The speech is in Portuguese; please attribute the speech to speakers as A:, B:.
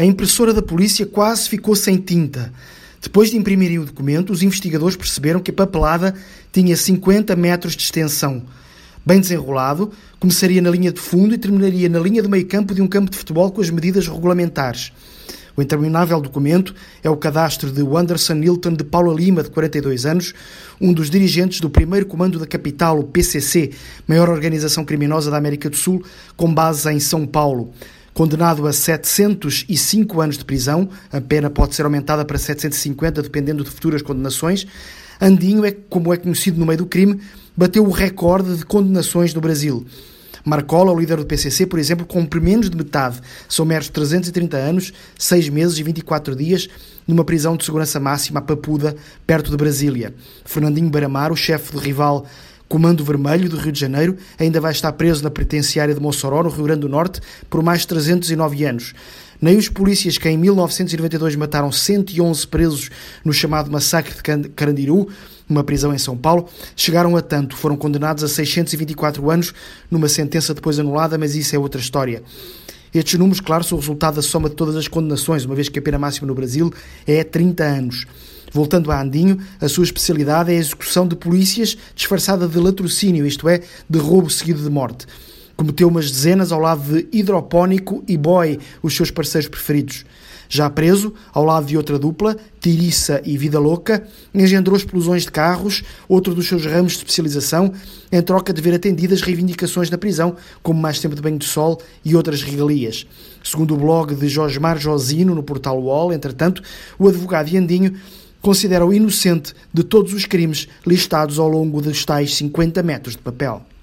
A: A impressora da polícia quase ficou sem tinta. Depois de imprimirem o documento, os investigadores perceberam que a papelada tinha 50 metros de extensão. Bem desenrolado, começaria na linha de fundo e terminaria na linha de meio campo de um campo de futebol com as medidas regulamentares. O interminável documento é o cadastro de Wanderson Nilton de Paula Lima, de 42 anos, um dos dirigentes do primeiro comando da capital, o PCC, maior organização criminosa da América do Sul, com base em São Paulo. Condenado a 705 anos de prisão, a pena pode ser aumentada para 750, dependendo de futuras condenações. Andinho, é, como é conhecido no meio do crime, bateu o recorde de condenações no Brasil. Marcola, o líder do PCC, por exemplo, cumpre menos de metade, são meros 330 anos, 6 meses e 24 dias, numa prisão de segurança máxima a Papuda, perto de Brasília. Fernandinho Baramar, o chefe do rival Comando Vermelho do Rio de Janeiro ainda vai estar preso na penitenciária de Mossoró, no Rio Grande do Norte, por mais de 309 anos. Nem os polícias que em 1992 mataram 111 presos no chamado Massacre de Carandiru, numa prisão em São Paulo, chegaram a tanto. Foram condenados a 624 anos, numa sentença depois anulada, mas isso é outra história. Estes números, claro, são o resultado da soma de todas as condenações, uma vez que a pena máxima no Brasil é 30 anos. Voltando a Andinho, a sua especialidade é a execução de polícias disfarçada de latrocínio, isto é, de roubo seguido de morte. Cometeu umas dezenas ao lado de Hidropónico e Boy, os seus parceiros preferidos. Já preso, ao lado de outra dupla, Tiriça e Vida Louca, engendrou explosões de carros, outro dos seus ramos de especialização, em troca de ver atendidas reivindicações na prisão, como mais tempo de banho de sol e outras regalias. Segundo o blog de Josmar Josino, no portal UOL, entretanto, o advogado Iandinho considera-o inocente de todos os crimes listados ao longo dos tais 50 metros de papel.